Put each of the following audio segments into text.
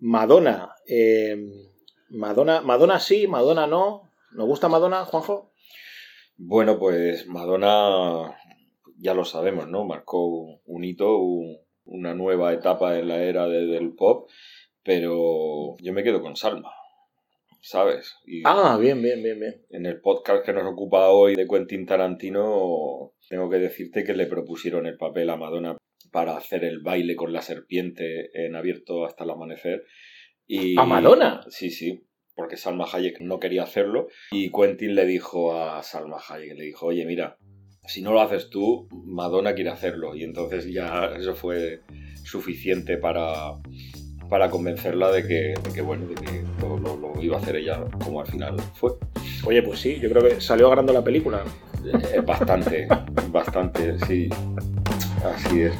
Madonna. eh, Madonna, Madonna sí, Madonna no. ¿Nos gusta Madonna, Juanjo? Bueno, pues Madonna, ya lo sabemos, ¿no? Marcó un hito, un- una nueva etapa en la era de- del pop, pero yo me quedo con Salma, ¿sabes? Y Ah, bien, bien, bien, bien. en el podcast que nos ocupa hoy de Quentin Tarantino, tengo que decirte que le propusieron el papel a Madonna para hacer el baile con la serpiente en abierto hasta el amanecer. Y, ¿A Madonna? Sí, sí, porque Salma Hayek no quería hacerlo y Quentin le dijo a Salma Hayek, le dijo, oye, mira, si no lo haces tú, Madonna quiere hacerlo. Y entonces ya eso fue suficiente para, para convencerla de que, de que, bueno, de que lo, lo- lo iba a hacer ella como al final fue. Oye, pues sí, yo creo que salió ganando la película. Eh, bastante, bastante, sí. Así es.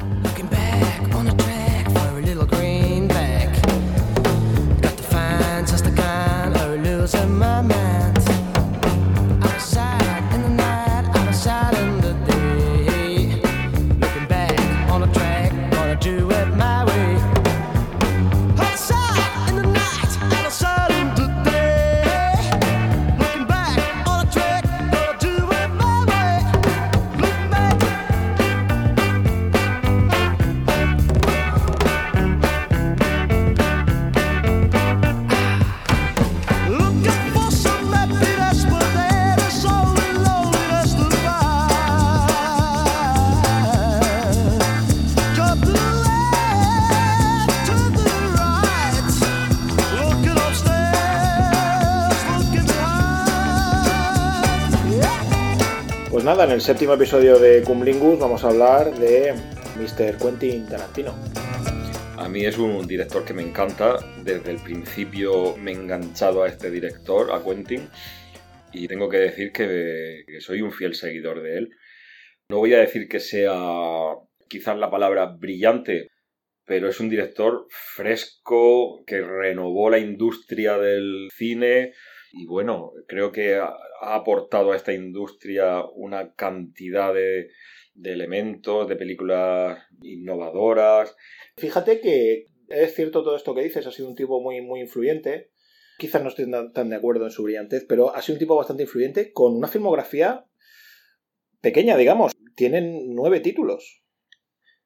En el séptimo episodio de Cumlingus vamos a hablar de Mr. Quentin Tarantino. A mí es un director que me encanta. Desde el principio me he enganchado a este director, a Quentin, y tengo que decir que, que soy un fiel seguidor de él. No voy a decir que sea quizás la palabra brillante, pero es un director fresco que renovó la industria del cine y bueno, creo que ha, aportado a esta industria una cantidad de, de elementos, de películas innovadoras, Fíjate que es cierto todo esto que dices, ha sido un tipo muy, muy influyente. Quizás no estoy tan- de acuerdo en su brillantez, pero ha sido un tipo bastante influyente con una filmografía pequeña, digamos. Tienen nueve títulos.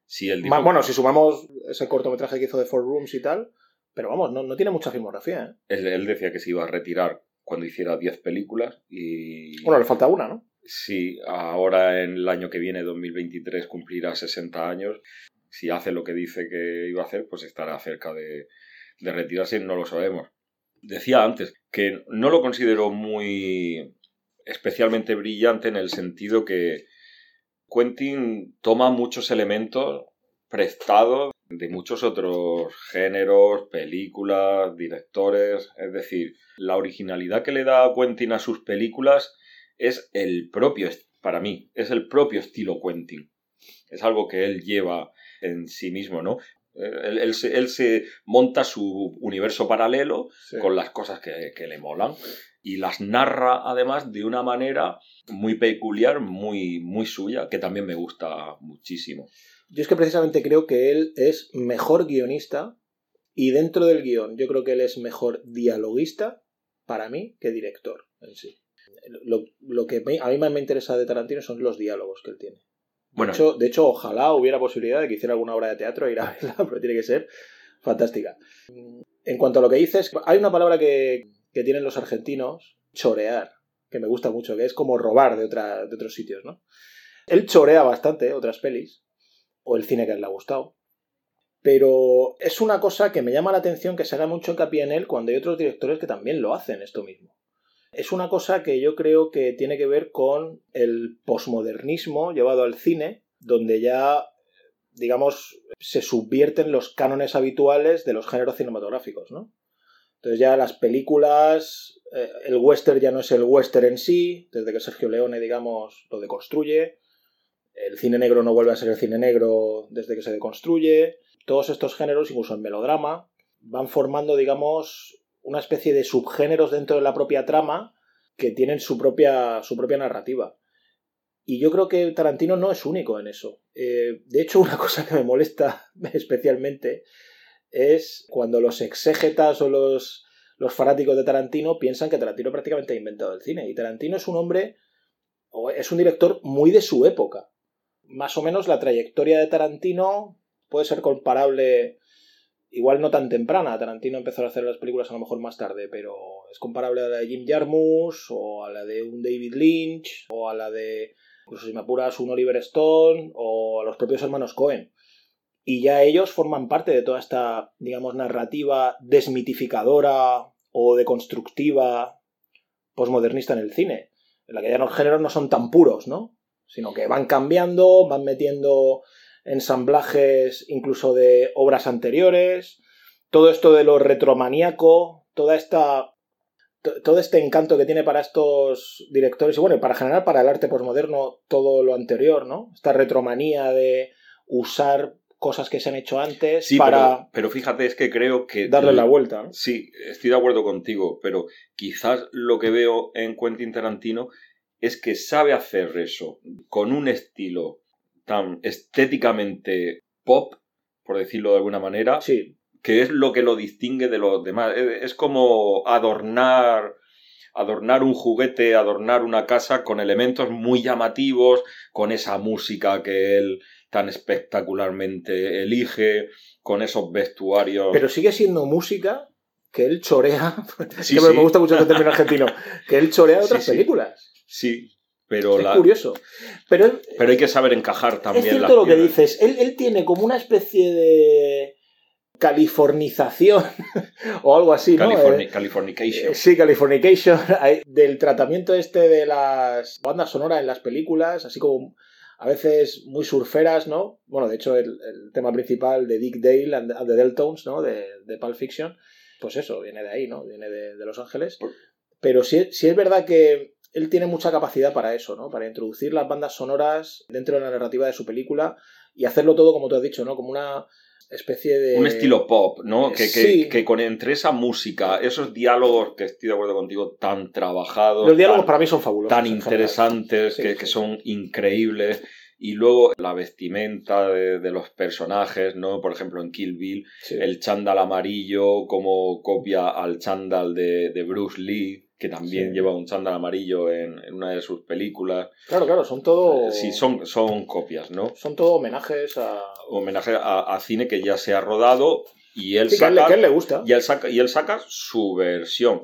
Sí, Más, bueno, si sumamos ese cortometraje que hizo de Four Rooms y tal, pero vamos, no, no tiene mucha filmografía. ¿eh? él, él decía que se iba a retirar cuando hiciera 10 películas y Bueno, le falta una, ¿no? sí, ahora en el año que viene, 2023, cumplirá 60 años. Si hace lo que dice que iba a hacer, pues estará cerca de, de retirarse, no lo sabemos. Decía antes que no lo considero muy especialmente brillante en el sentido que Quentin toma muchos elementos prestados de muchos otros géneros, películas, directores. Es decir, la originalidad que le da Quentin a sus películas es el propio, para mí, es el propio estilo Quentin. Es algo que él lleva en sí mismo, ¿no? Él, él se, él se monta su universo paralelo Sí. con las cosas que, que le molan y las narra además de una manera muy peculiar, muy, muy suya, que también me gusta muchísimo. Yo es que precisamente creo que él es mejor guionista y dentro del guion yo creo que él es mejor dialoguista para mí que director en sí. Lo, lo que me- a mí más me interesa de Tarantino son los diálogos que él tiene. Bueno, De hecho, de hecho, ojalá hubiera posibilidad de que hiciera alguna obra de teatro e ir a verla, pero tiene que ser fantástica. En cuanto a lo que dices, hay una palabra que, que tienen los argentinos, chorear, que me gusta mucho, que es como robar de, otra, de otros sitios, ¿no? Él chorea bastante otras pelis, o el cine que le ha gustado, pero es una cosa que me llama la atención que se haga mucho hincapié en él cuando hay otros directores que también lo hacen esto mismo. Es una cosa que yo creo que tiene que ver con el posmodernismo llevado al cine, donde ya, digamos, se subvierten los cánones habituales de los géneros cinematográficos, ¿no? Entonces ya las películas, eh, el western ya no es el western en sí, desde que Sergio Leone, digamos, lo deconstruye. El cine negro no vuelve a ser el cine negro desde que se deconstruye. Todos estos géneros, incluso el melodrama, van formando, digamos, una especie de subgéneros dentro de la propia trama que tienen su propia, su propia narrativa. Y yo creo que Tarantino no es único en eso. Eh, de hecho, una cosa que me molesta especialmente es cuando los exégetas o los, los fanáticos de Tarantino piensan que Tarantino prácticamente ha inventado el cine. Y Tarantino es un hombre, o es un director muy de su época. Más o menos la trayectoria de Tarantino puede ser comparable, igual no tan temprana. Tarantino empezó a hacer las películas a lo mejor más tarde, pero es comparable a la de Jim Jarmusch, o a la de un David Lynch, o a la de, incluso si me apuras, un Oliver Stone, o a los propios hermanos Cohen. Y ya ellos forman parte de toda esta, digamos, narrativa desmitificadora o deconstructiva posmodernista en el cine, en la que ya los géneros no son tan puros, ¿no? Sino que van cambiando, van metiendo ensamblajes incluso de obras anteriores, todo esto de lo retromaníaco, toda esta to- todo este encanto que tiene para estos directores y bueno, para generar para el arte posmoderno todo lo anterior, ¿no? Esta retromanía de usar cosas que se han hecho antes Sí, para pero, pero fíjate, es que creo que... darle la vuelta, ¿no? Sí, estoy de acuerdo contigo, pero quizás lo que veo en Quentin Tarantino es que sabe hacer eso con un estilo tan estéticamente pop, por decirlo de alguna manera, Sí, que es lo que lo distingue de los demás. Es es como adornar adornar un juguete, adornar una casa con elementos muy llamativos, con esa música que él tan espectacularmente elige, con esos vestuarios. pero sigue siendo música que él chorea, Sí, que me- sí. me gusta mucho el término argentino, que él chorea de otras sí. películas. Sí, pero, Es la- curioso. Pero él, pero hay que saber encajar también es cierto lo que dices. Él, él tiene como una especie de californización o algo así, ¿no? Californi- Eh, Californication. sí, Californication, del tratamiento este de las bandas sonoras en las películas, así como a veces muy surferas, ¿no? Bueno, de hecho, el, el tema principal de Dick Dale and, and the Deltones, ¿no? De, de Pulp Fiction, pues eso, viene de ahí, ¿no? Viene de, de Los Ángeles. Pero sí, sí es verdad que él tiene mucha capacidad para eso, ¿no? Para introducir las bandas sonoras dentro de la narrativa de su película y hacerlo todo, como tú has dicho, ¿no? Como una especie de... Un estilo pop, ¿no? Que, que, sí. que con entre esa música, esos diálogos que estoy de acuerdo contigo, tan trabajados, Los diálogos tan, para mí son fabulosos. tan interesantes, Sí, que, que son increíbles. Y luego la vestimenta de, de los personajes, ¿no? Por ejemplo, en Kill Bill, Sí. el chándal amarillo como copia al chándal de, de Bruce Lee, que también Sí. lleva un chándal amarillo en, en una de sus películas. Claro, claro, son todo... Sí, son, son copias, ¿no? Son todo homenajes a... Homenaje a, a cine que ya se ha rodado y él Sí, que a él, saca... que a él le gusta. Y él saca, y él saca su versión.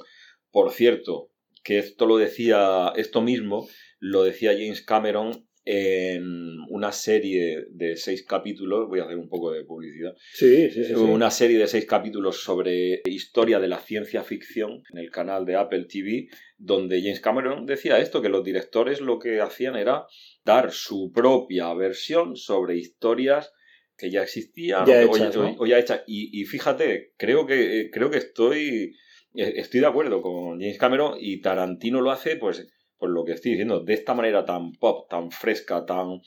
Por cierto, que esto lo decía, esto mismo, lo decía James Cameron en una serie de seis capítulos, voy a hacer un poco de publicidad, Sí, sí, sí. una serie de seis capítulos sobre historia de la ciencia ficción en el canal de Apple TV, donde James Cameron decía esto, que los directores lo que hacían era dar su propia versión sobre historias que ya existían Ya o, hechas, o- ¿no? o ya hechas. Y, y fíjate, creo que, creo que estoy, eh, estoy de acuerdo con James Cameron y Tarantino lo hace, pues, pues lo que estoy diciendo, de esta manera tan pop, tan fresca, tan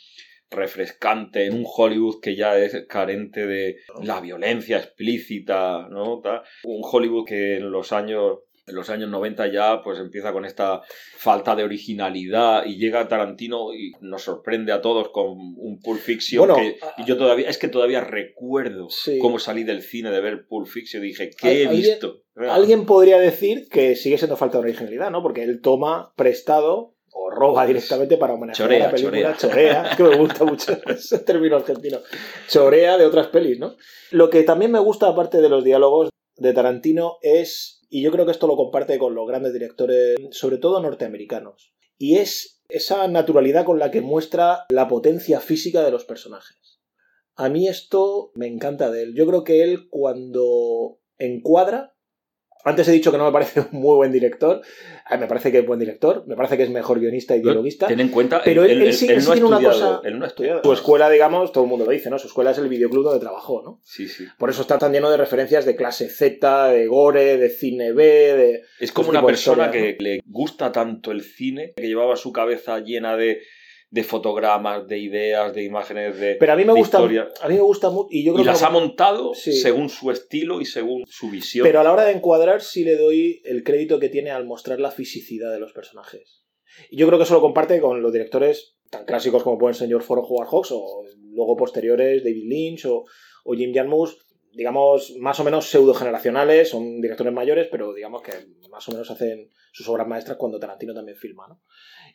refrescante en un Hollywood que ya es carente de la violencia explícita, ¿no? Un Hollywood que en los años en los años 90 ya pues empieza con esta falta de originalidad y llega Tarantino y nos sorprende a todos con un Pulp Fiction Bueno, que a- y yo todavía es que todavía recuerdo Sí. cómo salí del cine de ver Pulp Fiction y dije ¿qué he visto? Alguien podría decir que sigue siendo falta de originalidad, ¿no? Porque él toma prestado o roba directamente para homenajear Chorea, a la película. chorea. Chorea, es que me gusta mucho ese término argentino. Chorea de otras pelis, ¿no? Lo que también me gusta, aparte de los diálogos de Tarantino, es, y yo creo que esto lo comparte con los grandes directores, sobre todo norteamericanos, y es esa naturalidad con la que muestra la potencia física de los personajes. A mí esto me encanta de él. Yo creo que él cuando encuadra, antes he dicho que no me parece un muy buen director, me parece que es buen director, me parece que es mejor guionista y dialoguista, Ten en cuenta, pero él, él sí, él sí no ha tiene una cosa... él no ha estudiado. Su escuela, digamos, todo el mundo lo dice, ¿no? Su escuela es el videoclub donde trabajó, ¿no? Sí, sí. Por eso está tan lleno de referencias de clase Z, de gore, de cine B, de... Es como una persona historia, que le gusta tanto el cine, que llevaba su cabeza llena de, de fotogramas, de ideas, de imágenes, de, Pero a mí me gusta, historia. a mí me gusta mucho y yo creo Y que las lo- ha montado Sí. según su estilo y según su visión. Pero a la hora de encuadrar sí le doy el crédito que tiene al mostrar la fisicidad de los personajes. Y yo creo que eso lo comparte con los directores tan clásicos como pueden ser George Ford o Howard Hawks o luego posteriores David Lynch o, o Jim Jarmusch. digamos, más o menos pseudo-generacionales, son directores mayores, pero digamos que más o menos hacen sus obras maestras cuando Tarantino también filma, ¿no?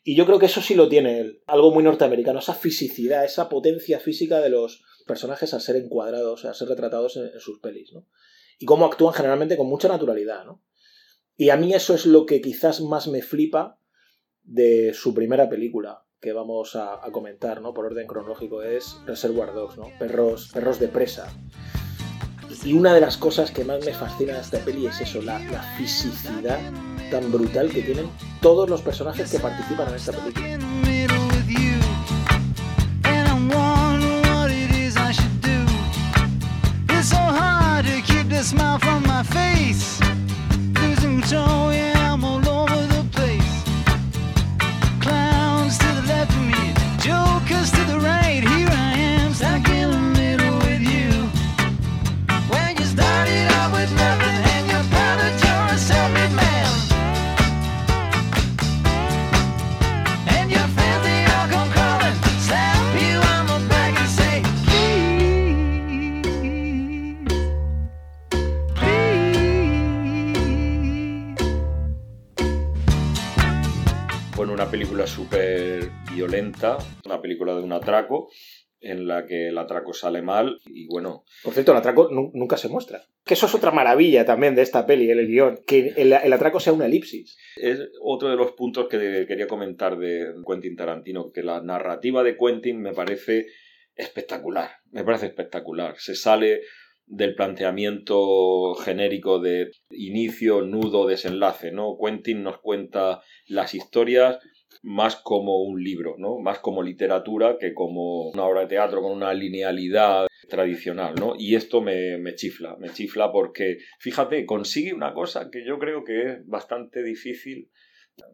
Y yo creo que eso sí lo tiene él, algo muy norteamericano, esa fisicidad, esa potencia física de los personajes al ser encuadrados, al ser retratados en, sus pelis, ¿no? Y cómo actúan generalmente con mucha naturalidad, ¿no? Y a mí eso es lo que quizás más me flipa de su primera película que vamos a, a comentar, ¿no? Por orden cronológico es Reservoir Dogs, ¿no? Perros, perros de presa. Y una de las cosas que más me fascina de esta peli es eso, la, la fisicidad tan brutal que tienen todos los personajes que participan en esta película. Atraco, en la que el atraco sale mal y bueno, Por cierto, el atraco nu- nunca se muestra. Que eso es otra maravilla también de esta peli, el guion, que el, el atraco sea una elipsis. es otro de los puntos que quería comentar de Quentin Tarantino, que la narrativa de Quentin me parece espectacular, me parece espectacular. Se sale del planteamiento genérico de inicio, nudo, desenlace, ¿no? Quentin nos cuenta las historias más como un libro, ¿no? Más como literatura que como una obra de teatro con una linealidad tradicional, ¿no? Y esto me, me chifla, me chifla porque, fíjate, consigue una cosa que yo creo que es bastante difícil,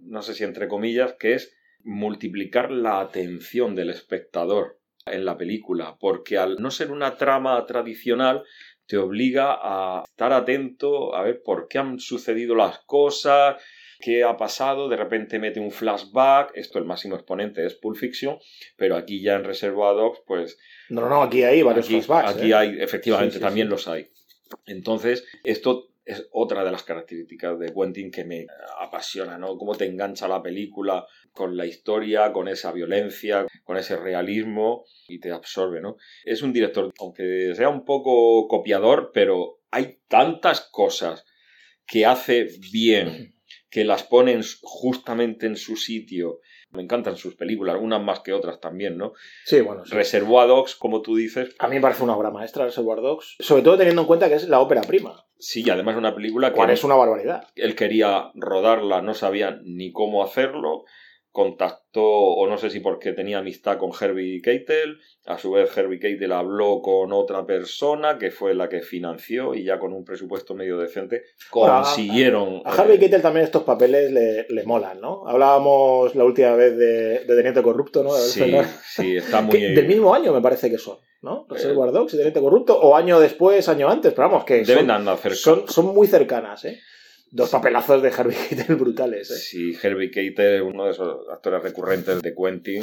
no sé si entre comillas, que es multiplicar la atención del espectador en la película, porque al no ser una trama tradicional, te obliga a estar atento a ver por qué han sucedido las cosas, qué ha pasado, de repente mete un flashback, esto el máximo exponente es Pulp Fiction, pero aquí ya en Reservoir Dogs, pues No, no, no, aquí hay varios aquí, flashbacks. aquí ¿eh? hay, efectivamente, Sí, sí, también sí. los hay. Entonces, esto es otra de las características de Quentin que me apasiona, ¿no? Cómo te engancha la película con la historia, con esa violencia, con ese realismo y te absorbe, ¿no? Es un director, aunque sea un poco copiador, pero hay tantas cosas que hace bien, que las ponen justamente en su sitio. Me encantan sus películas, unas más que otras también, ¿no? Sí, bueno, sí. Reservoir Dogs, como tú dices, A mí me parece una obra maestra Reservoir Dogs, sobre todo teniendo en cuenta que es la ópera prima, Sí, y además una película que cual es una barbaridad. él quería rodarla, no sabía ni cómo hacerlo, contactó, o no sé si porque tenía amistad con Herbie Keitel, a su vez Herbie Keitel habló con otra persona que fue la que financió y ya con un presupuesto medio decente Bueno, a- consiguieron... A Harvey eh, Keitel también estos papeles le, le molan, ¿no? Hablábamos la última vez de, de Teniente Corrupto, ¿no? Sí, sí, está muy... Que del mismo año me parece que son, ¿no? Reservoir Dogs y Teniente Corrupto, o año después, año antes, pero vamos, que Deben son, andar cerca. son, son muy cercanas, ¿eh? Dos papelazos de Harvey Keitel brutales, ¿eh? Sí, Herbie Keitel es uno de esos actores recurrentes de Quentin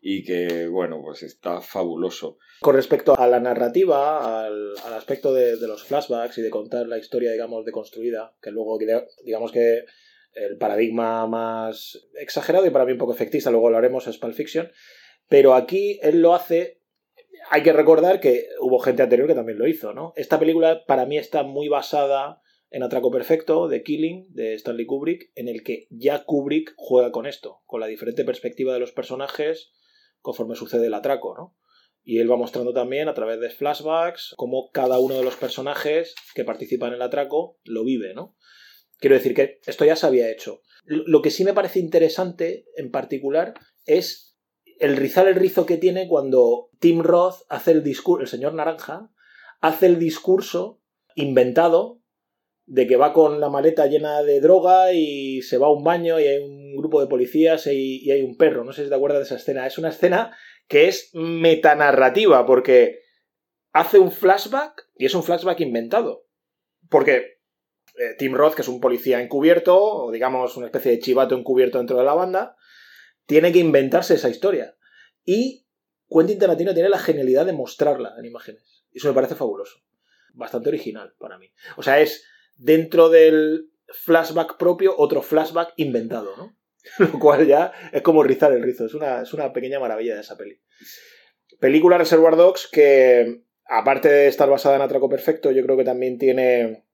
y que, bueno, pues está fabuloso. Con respecto a la narrativa, al, al aspecto de, de los flashbacks y de contar la historia, digamos, deconstruida, que luego, digamos que el paradigma más exagerado y para mí un poco efectista, luego lo haremos, es Pulp Fiction, pero aquí él lo hace, hay que recordar que hubo gente anterior que también lo hizo, ¿no? Esta película para mí está muy basada en Atraco Perfecto, de Killing, de Stanley Kubrick, en el que ya Kubrick juega con esto, con la diferente perspectiva de los personajes conforme sucede el atraco, ¿no? Y él va mostrando también a través de flashbacks cómo cada uno de los personajes que participan en el atraco lo vive, ¿no? Quiero decir que esto ya se había hecho. Lo que sí me parece interesante en particular es el rizar el rizo que tiene cuando Tim Roth hace el discurso, el señor Naranja, hace el discurso inventado de que va con la maleta llena de droga y se va a un baño y hay un grupo de policías y, hay un perro. No sé si te acuerdas de esa escena. Es una escena que es metanarrativa porque hace un flashback y es un flashback inventado. Porque eh, Tim Roth, que es un policía encubierto, o digamos una especie de chivato encubierto dentro de la banda, tiene que inventarse esa historia. Y Quentin Tarantino tiene la genialidad de mostrarla en imágenes. Y eso me parece fabuloso. bastante original para mí. O sea, es dentro del flashback propio otro flashback inventado, ¿no? Lo cual ya es como rizar el rizo. Es una, es una pequeña maravilla de esa peli. Película Reservoir Dogs que, aparte de estar basada en Atraco Perfecto, yo creo que también tiene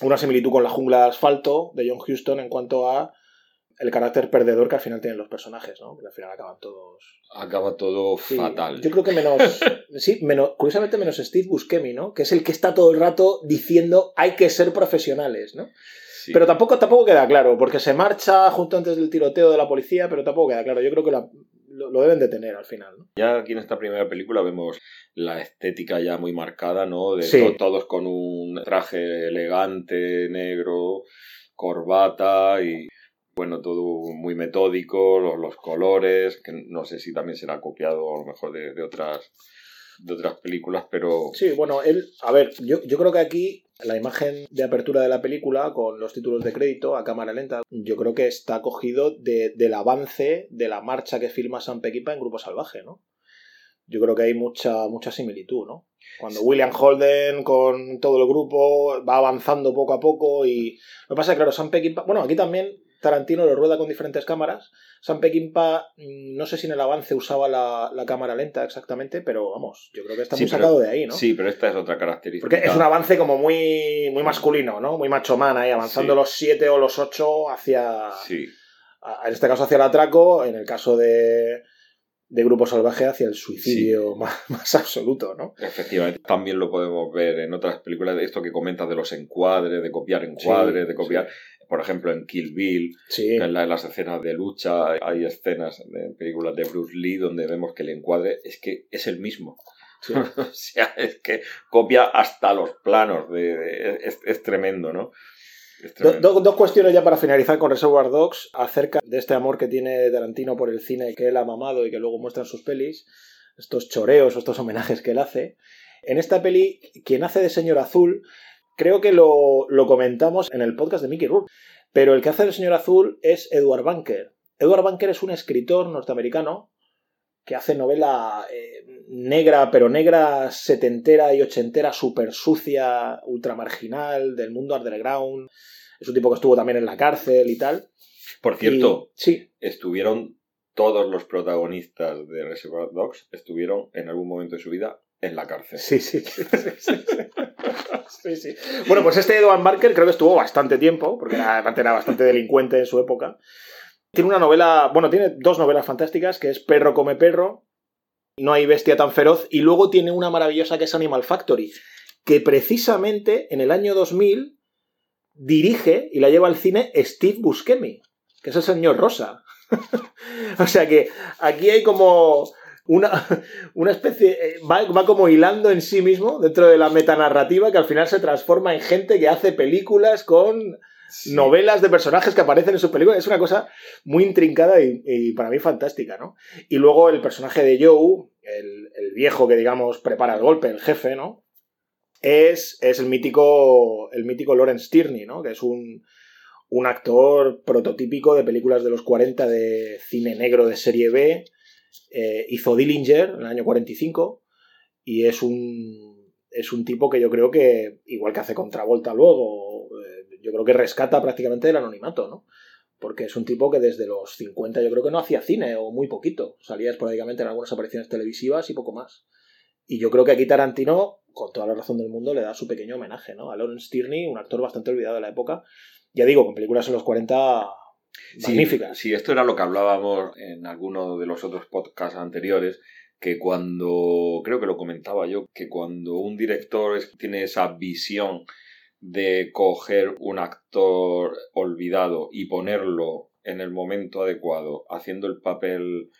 una similitud con La Jungla de Asfalto de John Huston en cuanto a el carácter perdedor que al final tienen los personajes, ¿no? Que al final acaban todos... Acaba todo Sí, fatal. Yo creo que menos... sí, menos, curiosamente menos Steve Buscemi, ¿no? Que es el que está todo el rato diciendo hay que ser profesionales, ¿no? Sí. Pero tampoco, tampoco queda claro, porque se marcha justo antes del tiroteo de la policía, pero tampoco queda claro. Yo creo que la- lo, lo deben de tener al final, ¿no? Ya aquí en esta primera película vemos la estética ya muy marcada, ¿no? De Sí. to- todos con un traje elegante, negro, corbata y bueno, todo muy metódico, los, los colores, que no sé si también será copiado a lo mejor de, de otras de otras películas, pero Sí, bueno, él, a ver, yo, yo creo que aquí la imagen de apertura de la película con los títulos de crédito a cámara lenta, yo creo que está cogido de- del avance de la marcha que filma Sam Peckinpah en Grupo Salvaje, ¿no? Yo creo que hay mucha, mucha similitud, ¿no? Cuando William Holden con todo el grupo va avanzando poco a poco y... Lo que pasa es que, claro, Sam Peckinpah... Bueno, aquí también Tarantino lo rueda con diferentes cámaras. Sam Peckinpah, mm, no sé si en el avance usaba la, la cámara lenta exactamente, pero vamos, yo creo que está muy sacado de ahí, ¿no? sí, pero esta es otra característica. Porque es un avance como muy, muy masculino, ¿no? Muy macho man ahí, avanzando Sí. los siete o los ocho hacia... Sí, a- En este caso hacia el atraco, en el caso de, de Grupo Salvaje hacia el suicidio más, más absoluto, ¿no? efectivamente. También lo podemos ver en otras películas de esto que comentas de los encuadres, de copiar encuadres, Sí, de copiar, por ejemplo, en Kill Bill, Sí, en, la- en las escenas de lucha hay escenas en películas de Bruce Lee donde vemos que el encuadre es que es el mismo. sí. o sea, es que copia hasta los planos. De, de- es, es tremendo, ¿no? Es Do- tremendo. do- dos cuestiones ya para finalizar con Reservoir Dogs acerca de este amor que tiene Tarantino por el cine que él ha mamado y que luego muestra en sus pelis, estos choreos o estos homenajes que él hace. En esta peli, quien hace de Señor Azul, creo que lo, lo comentamos en el podcast de Mickey Rourke, pero el que hace de Señor Azul es Edward Bunker. Edward Bunker es un escritor norteamericano que hace novela eh, negra, pero negra setentera y ochentera, súper sucia, ultramarginal, del mundo underground. Es un tipo que estuvo también en la cárcel y tal. Por cierto, Y- sí, estuvieron todos los protagonistas de Reservoir Dogs, estuvieron en algún momento de su vida en la cárcel. sí, sí. sí. Bueno, pues este Edward Barker creo que estuvo bastante tiempo, porque era, era bastante delincuente en su época. Tiene una novela, bueno, tiene dos novelas fantásticas, que es Perro come perro, No hay bestia tan feroz, y luego tiene una maravillosa que es Animal Factory, que precisamente en el año 2000 dirige y la lleva al cine Steve Buscemi, que es el señor Rosa. o sea que aquí hay como una, una especie, eh, va, va como hilando en sí mismo dentro de la metanarrativa que al final se transforma en gente que hace películas con Sí. novelas de personajes que aparecen en sus películas. Es una cosa muy intrincada y, y para mí fantástica, ¿no? Y luego el personaje de Joe, el, el viejo que digamos prepara el golpe, el jefe, ¿no? Es, es el mítico el mítico Lawrence Tierney, ¿no? Que es un, un actor prototípico de películas de los 40 de cine negro de serie B. Eh, hizo Dillinger en el año 45 y es un, es un tipo que yo creo que, igual que hace Contravolta luego, eh, yo creo que rescata prácticamente del anonimato, ¿no? Porque es un tipo que desde los 50 yo creo que no hacía cine o muy poquito. Salía esporádicamente en algunas apariciones televisivas y poco más. Y yo creo que aquí Tarantino, con toda la razón del mundo, le da su pequeño homenaje, ¿no? A Lawrence Tierney, un actor bastante olvidado de la época. Ya digo, con películas en los 40 Sí, magníficas. Sí, esto era lo que hablábamos en alguno de los otros podcasts anteriores, que cuando, creo que lo comentaba yo, que cuando un director es- tiene esa visión de coger un actor olvidado y ponerlo en el momento adecuado, haciendo el papel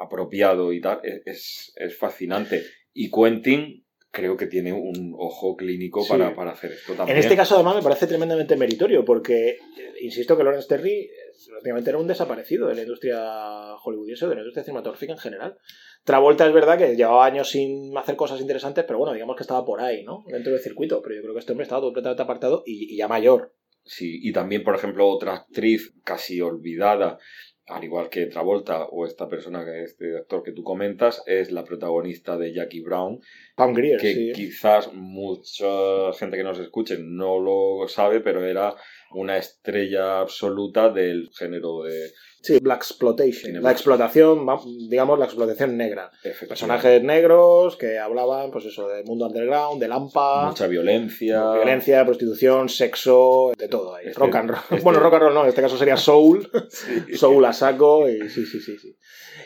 apropiado y tal, es, es, es fascinante. Y Quentin creo que tiene un ojo clínico Sí. para, para hacer esto también. En este caso, además, me parece tremendamente meritorio, porque eh, insisto que Lawrence Terry prácticamente era un desaparecido de la industria hollywoodiense, de la industria cinematográfica en general. Travolta es verdad que llevaba años sin hacer cosas interesantes, pero bueno, digamos que estaba por ahí, ¿no? Dentro del circuito, pero yo creo que este hombre estaba completamente apartado y, y ya mayor. Sí, y también, por ejemplo, otra actriz casi olvidada, al igual que Travolta o esta persona, este actor que tú comentas, es la protagonista de Jackie Brown, Pam Grier, que sí. quizás mucha gente que nos escuche no lo sabe, pero era una estrella absoluta del género de Sí, Black Exploitation. La explotación, digamos, la explotación negra. Personajes negros que hablaban, pues eso, del mundo underground, del AMPA, mucha violencia. violencia, prostitución, sexo, de todo ahí. Este- rock and roll. este- Bueno, rock and roll no, en este caso sería soul. Sí. Soul a saco y sí, sí, sí, sí.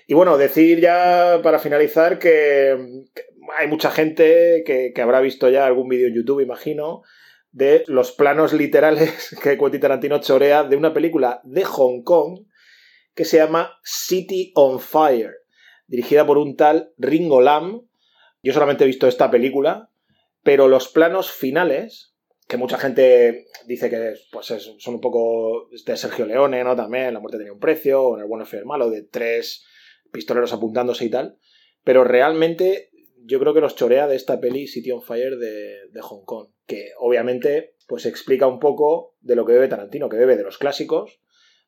Y bueno, decir ya para finalizar que, que hay mucha gente que, que habrá visto ya algún vídeo en YouTube, imagino, de los planos literales que Quentin Tarantino chorea de una película de Hong Kong que se llama City on Fire, dirigida por un tal Ringo Lam. Yo solamente he visto esta película, pero los planos finales, que mucha gente dice que pues es- son un poco de Sergio Leone, ¿no? También, La muerte tenía un precio, o en El bueno, y el malo, de tres pistoleros apuntándose y tal. Pero realmente yo creo que los chorea de esta peli City on Fire de, de Hong Kong, que obviamente pues explica un poco de lo que bebe Tarantino, que bebe de los clásicos,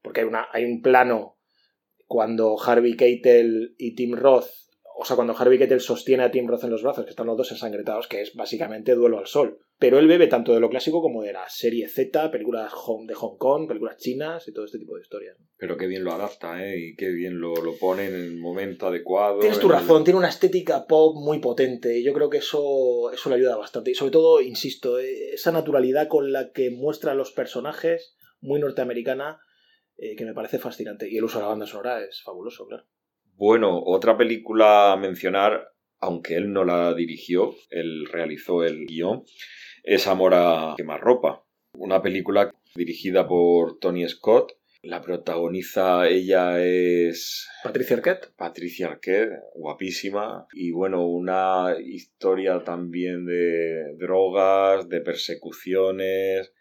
porque hay, hay un plano cuando Harvey Keitel y Tim Roth, o sea, cuando Harvey Keitel sostiene a Tim Roth en los brazos, que están los dos ensangretados, que es básicamente duelo al sol. Pero él bebe tanto de lo clásico como de la serie Z, películas home- de Hong Kong, películas chinas y todo este tipo de historias. Pero qué bien lo adapta, ¿eh? Y qué bien lo, lo pone en el momento adecuado. Tienes tu el- razón, tiene una estética pop muy potente y yo creo que eso, eso le ayuda bastante. Y sobre todo, insisto, eh, esa naturalidad con la que muestra a los personajes, muy norteamericana, eh, que me parece fascinante. Y el uso de la banda sonora es fabuloso, claro. Bueno, otra película a mencionar, aunque él no la dirigió, él realizó el guion, es Amor a quemarropa. Una película dirigida por Tony Scott. La protagoniza ella es Patricia Arquette. Patricia Arquette, guapísima. Y bueno, una historia también de drogas, de persecuciones,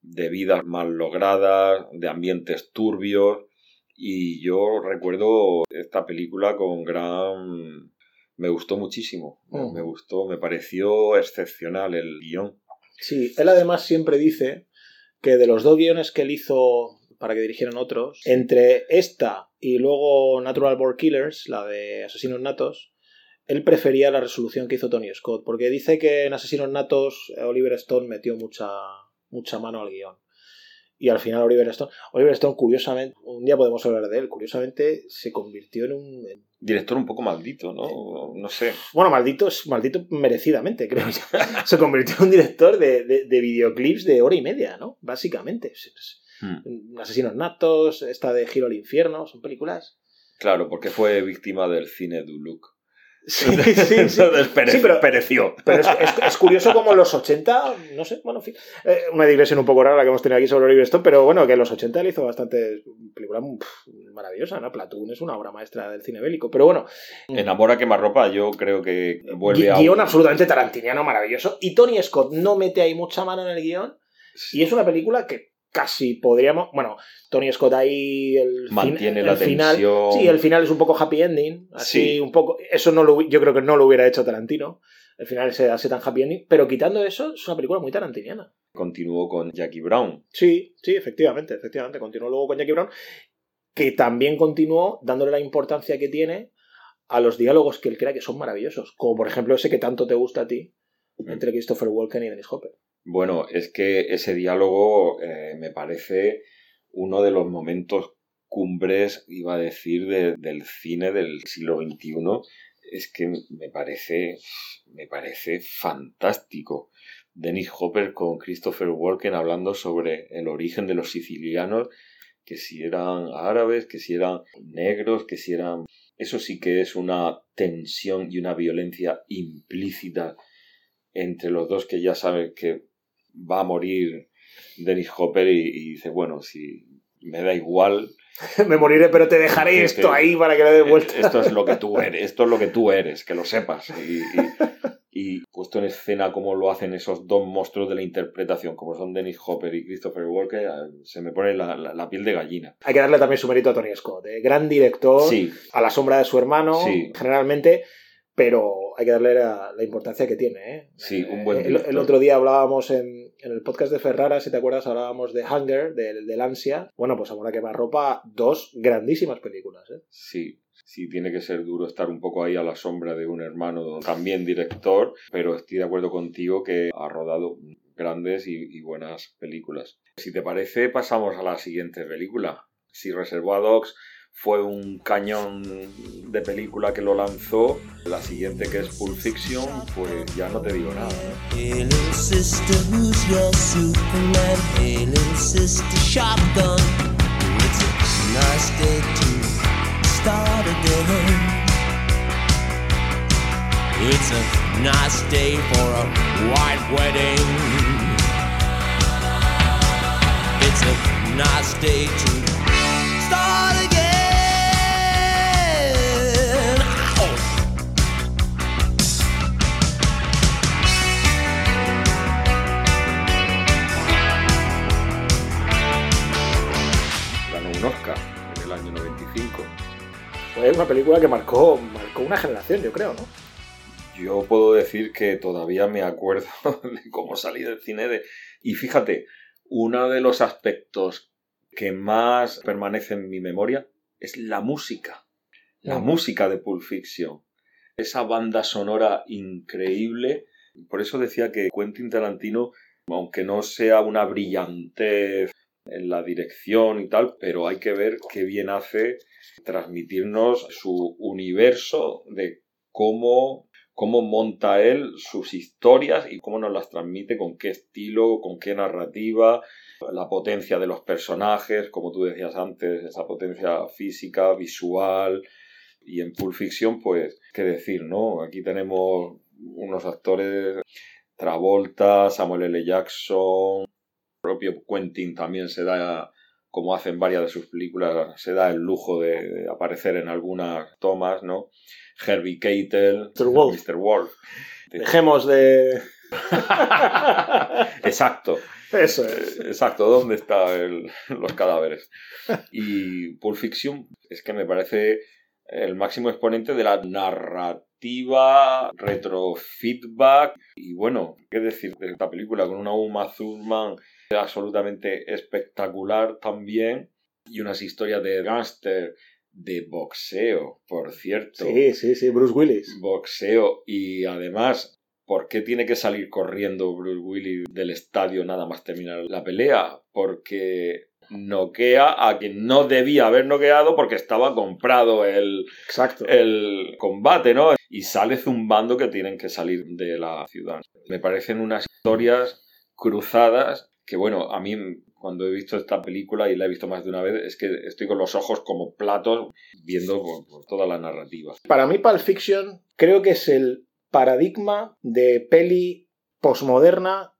de vidas mal logradas, de ambientes turbios. Y yo recuerdo esta película con gran... Me gustó muchísimo. Mm. Me gustó, me pareció excepcional el guion. Sí, él además siempre dice que de los dos guiones que él hizo para que dirigieran otros, entre esta y luego Natural Born Killers, la de Asesinos Natos, él prefería la resolución que hizo Tony Scott, porque dice que en Asesinos Natos eh, Oliver Stone metió mucha, mucha mano al guion. Y al final Oliver Stone, Oliver Stone curiosamente, un día podemos hablar de él, curiosamente se convirtió en un... Director un poco maldito, ¿no? No sé. bueno, maldito, maldito merecidamente, creo yo. Se convirtió en un director de, de- de videoclips de hora y media, ¿no? Básicamente. Hmm. Asesinos natos, esta de Giro al infierno, son películas. Claro, porque fue víctima del cine du look. Sí, sí, sí. Entonces pere- Sí, pero- pereció. Pero es, es- es curioso como en los 80, no sé, bueno, en fin. eh, una digresión un poco rara la que hemos tenido aquí sobre Oliver Stone, pero bueno, que en los 80 él hizo bastante película pf, maravillosa, ¿no? Platoon es una obra maestra del cine bélico. Pero bueno, Enamora quemarropa, yo creo que vuelve gui- a. guion absolutamente tarantiniano, maravilloso. Y Tony Scott no mete ahí mucha mano en el guion. Y es una película que casi podríamos. Bueno, Tony Scott ahí. El Mantiene el la final. tensión. Sí, el final es un poco happy ending. Así, Sí. un poco. Eso no lo, yo creo que no lo hubiera hecho Tarantino. El final se hace tan happy ending. Pero quitando eso, es una película muy tarantiniana. Continuó con Jackie Brown. Sí, sí, efectivamente, efectivamente. Continuó luego con Jackie Brown. Que también continuó dándole la importancia que tiene a los diálogos que él crea que son maravillosos. Como por ejemplo ese que tanto te gusta a ti. Entre Christopher Walken y Dennis Hopper. Bueno, es que ese diálogo eh, me parece uno de los momentos cumbres, iba a decir, de- del cine del siglo XXI. Es que me parece, me parece fantástico. Dennis Hopper con Christopher Walken hablando sobre el origen de los sicilianos, que si eran árabes, que si eran negros, que si eran... Eso sí que es una tensión y una violencia implícita entre los dos que ya saben que va a morir Dennis Hopper y, y dice, bueno, si me da igual, Me moriré, pero te dejaré Que esto ahí para que le vuelta. esto es lo que tú eres, esto es lo que tú eres, que lo sepas. Y, y- y puesto en escena como lo hacen esos dos monstruos de la interpretación, como son Dennis Hopper y Christopher Walken, eh, se me pone la, la- la piel de gallina. Hay que darle también su mérito a Tony Scott, ¿eh? gran director, Sí, a la sombra de su hermano, Sí. generalmente, pero hay que darle la, la importancia que tiene. ¿eh? Sí, un buen el, el otro día hablábamos en, en el podcast de Ferrara, si te acuerdas, hablábamos de Hunger, del, del ansia. Bueno, pues ahora que ropa, dos grandísimas películas. ¿eh? Sí, sí, tiene que ser duro estar un poco ahí a la sombra de un hermano también director, pero estoy de acuerdo contigo que ha rodado grandes y, y buenas películas. Si te parece, pasamos a la siguiente película. Si Reservoir Dogs fue un cañón de película que lo lanzó. La siguiente que es Pulp Fiction, pues ya no te digo nada. ¿no? Fue una película que marcó, marcó una generación, yo creo, ¿no? Yo puedo decir que todavía me acuerdo de cómo salí del cine de... Y fíjate, uno de los aspectos que más permanece en mi memoria es la música. La Mm. música de Pulp Fiction. Esa banda sonora increíble. Por eso decía que Quentin Tarantino, aunque no sea una brillantez en la dirección y tal, pero hay que ver qué bien hace transmitirnos su universo de cómo, cómo monta él sus historias y cómo nos las transmite, con qué estilo, con qué narrativa, la potencia de los personajes, como tú decías antes, esa potencia física, visual. Y en Pulp Fiction, pues, qué decir, ¿no? Aquí tenemos unos actores, Travolta, Samuel L. Jackson, propio Quentin también se da, como hace en varias de sus películas, se da el lujo de, de aparecer en algunas tomas, ¿no? Herbie Keitel, Mr. Wolf. Mr. Wolf. Dejemos de... Exacto, Eso es. exacto, ¿dónde están los cadáveres? Y Pulp Fiction es que me parece el máximo exponente de la narrativa, retrofeedback y bueno, qué decir de esta película con una Uma Thurman absolutamente espectacular también y unas historias de gángster de boxeo, por cierto. Sí, sí, sí, Bruce Willis. Boxeo y además, ¿por qué tiene que salir corriendo Bruce Willis del estadio nada más terminar la pelea? Porque noquea a quien no debía haber noqueado porque estaba comprado el, Exacto. el combate, ¿no? Y sale zumbando que tienen que salir de la ciudad. Me parecen unas historias cruzadas que, bueno, a mí cuando he visto esta película y la he visto más de una vez, es que estoy con los ojos como platos viendo pues, toda la narrativa. Para mí Pulp Fiction creo que es el paradigma de peli posmoderna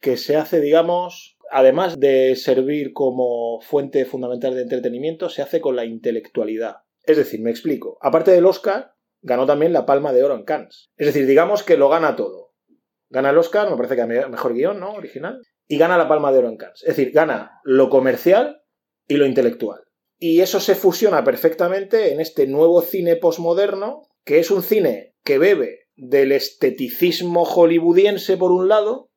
que se hace, digamos, además de servir como fuente fundamental de entretenimiento, se hace con la intelectualidad. Es decir, me explico. Aparte del Oscar, ganó también la Palma de Oro en Cannes. Es decir, digamos que lo gana todo. Gana el Oscar, me parece que a me- mejor guion, ¿no? Original. Y gana la Palma de Oro en Cannes. Es decir, gana lo comercial y lo intelectual. Y eso se fusiona perfectamente en este nuevo cine posmoderno, que es un cine que bebe del esteticismo hollywoodiense por un lado,